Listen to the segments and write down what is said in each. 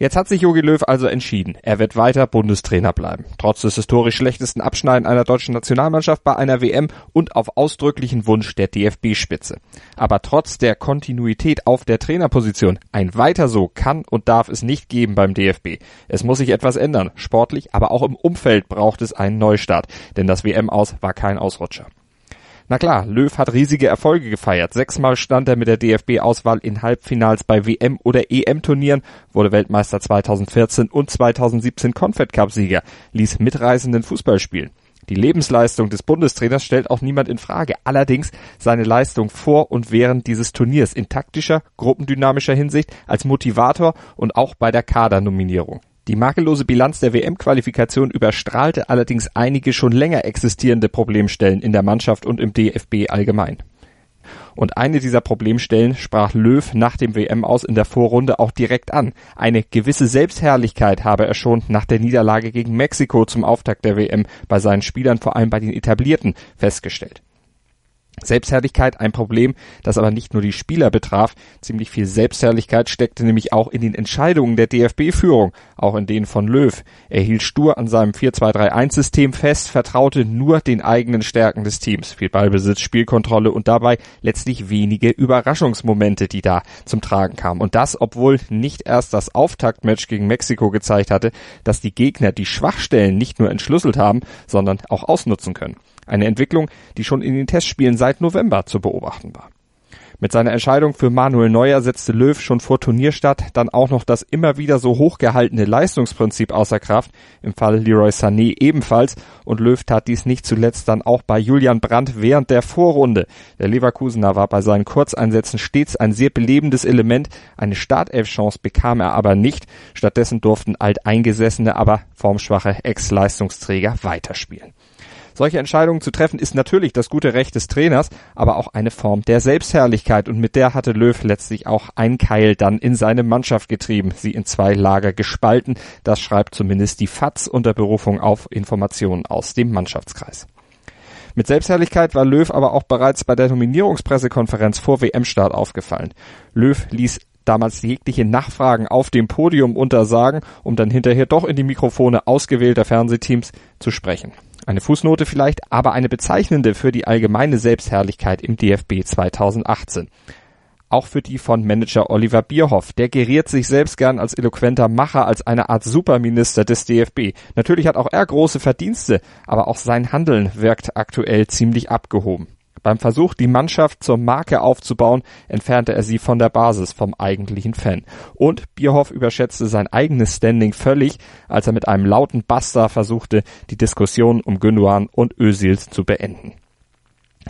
Jetzt hat sich Jogi Löw also entschieden. Er wird weiter Bundestrainer bleiben. Trotz des historisch schlechtesten Abschneiden einer deutschen Nationalmannschaft bei einer WM und auf ausdrücklichen Wunsch der DFB-Spitze. Aber trotz der Kontinuität auf der Trainerposition, ein weiter so kann und darf es nicht geben beim DFB. Es muss sich etwas ändern. Sportlich, aber auch im Umfeld braucht es einen Neustart. Denn das WM-Aus war kein Ausrutscher. Na klar, Löw hat riesige Erfolge gefeiert. Sechsmal stand er mit der DFB-Auswahl in Halbfinals bei WM- oder EM-Turnieren, wurde Weltmeister 2014 und 2017 Confed Cup-Sieger, ließ mitreisenden Fußball spielen. Die Lebensleistung des Bundestrainers stellt auch niemand in Frage. Allerdings seine Leistung vor und während dieses Turniers in taktischer, gruppendynamischer Hinsicht als Motivator und auch bei der Kadernominierung. Die makellose Bilanz der WM-Qualifikation überstrahlte allerdings einige schon länger existierende Problemstellen in der Mannschaft und im DFB allgemein. Und eine dieser Problemstellen sprach Löw nach dem WM aus in der Vorrunde auch direkt an. Eine gewisse Selbstherrlichkeit habe er schon nach der Niederlage gegen Mexiko zum Auftakt der WM bei seinen Spielern, vor allem bei den Etablierten, festgestellt. Selbstherrlichkeit ein Problem, das aber nicht nur die Spieler betraf. Ziemlich viel Selbstherrlichkeit steckte nämlich auch in den Entscheidungen der DFB-Führung, auch in denen von Löw. Er hielt stur an seinem 4-2-3-1-System fest, vertraute nur den eigenen Stärken des Teams. Viel Ballbesitz, Spielkontrolle und dabei letztlich wenige Überraschungsmomente, die da zum Tragen kamen. Und das, obwohl nicht erst das Auftaktmatch gegen Mexiko gezeigt hatte, dass die Gegner die Schwachstellen nicht nur entschlüsselt haben, sondern auch ausnutzen können. Eine Entwicklung, die schon in den Testspielen seit November zu beobachten war. Mit seiner Entscheidung für Manuel Neuer setzte Löw schon vor Turnierstart dann auch noch das immer wieder so hochgehaltene Leistungsprinzip außer Kraft, im Fall Leroy Sané ebenfalls, und Löw tat dies nicht zuletzt dann auch bei Julian Brandt während der Vorrunde. Der Leverkusener war bei seinen Kurzeinsätzen stets ein sehr belebendes Element, eine Startelf-Chance bekam er aber nicht, stattdessen durften alteingesessene, aber formschwache Ex-Leistungsträger weiterspielen. Solche Entscheidungen zu treffen ist natürlich das gute Recht des Trainers, aber auch eine Form der Selbstherrlichkeit und mit der hatte Löw letztlich auch ein Keil dann in seine Mannschaft getrieben, sie in zwei Lager gespalten. Das schreibt zumindest die FAZ unter Berufung auf Informationen aus dem Mannschaftskreis. Mit Selbstherrlichkeit war Löw aber auch bereits bei der Nominierungspressekonferenz vor WM-Start aufgefallen. Löw ließ damals jegliche Nachfragen auf dem Podium untersagen, um dann hinterher doch in die Mikrofone ausgewählter Fernsehteams zu sprechen. Eine Fußnote vielleicht, aber eine bezeichnende für die allgemeine Selbstherrlichkeit im DFB 2018. Auch für die von Manager Oliver Bierhoff. Der geriert sich selbst gern als eloquenter Macher, als eine Art Superminister des DFB. Natürlich hat auch er große Verdienste, aber auch sein Handeln wirkt aktuell ziemlich abgehoben. Beim Versuch, die Mannschaft zur Marke aufzubauen, entfernte er sie von der Basis, vom eigentlichen Fan. Und Bierhoff überschätzte sein eigenes Standing völlig, als er mit einem lauten Basta versuchte, die Diskussion um Gündogan und Özil zu beenden.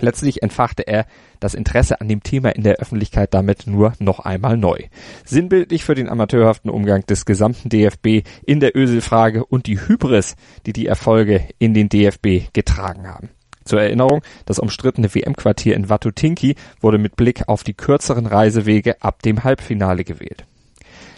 Letztlich entfachte er das Interesse an dem Thema in der Öffentlichkeit damit nur noch einmal neu. Sinnbildlich für den amateurhaften Umgang des gesamten DFB in der Özil-Frage und die Hybris, die die Erfolge in den DFB getragen haben. Zur Erinnerung, das umstrittene WM-Quartier in Watutinki wurde mit Blick auf die kürzeren Reisewege ab dem Halbfinale gewählt.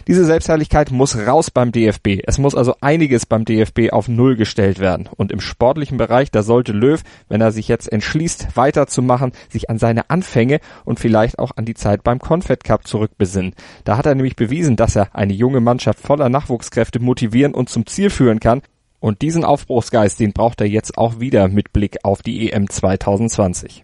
Diese Selbstherrlichkeit muss raus beim DFB. Es muss also einiges beim DFB auf Null gestellt werden. Und im sportlichen Bereich, da sollte Löw, wenn er sich jetzt entschließt, weiterzumachen, sich an seine Anfänge und vielleicht auch an die Zeit beim Confed Cup zurückbesinnen. Da hat er nämlich bewiesen, dass er eine junge Mannschaft voller Nachwuchskräfte motivieren und zum Ziel führen kann. Und diesen Aufbruchsgeist, den braucht er jetzt auch wieder mit Blick auf die EM 2020.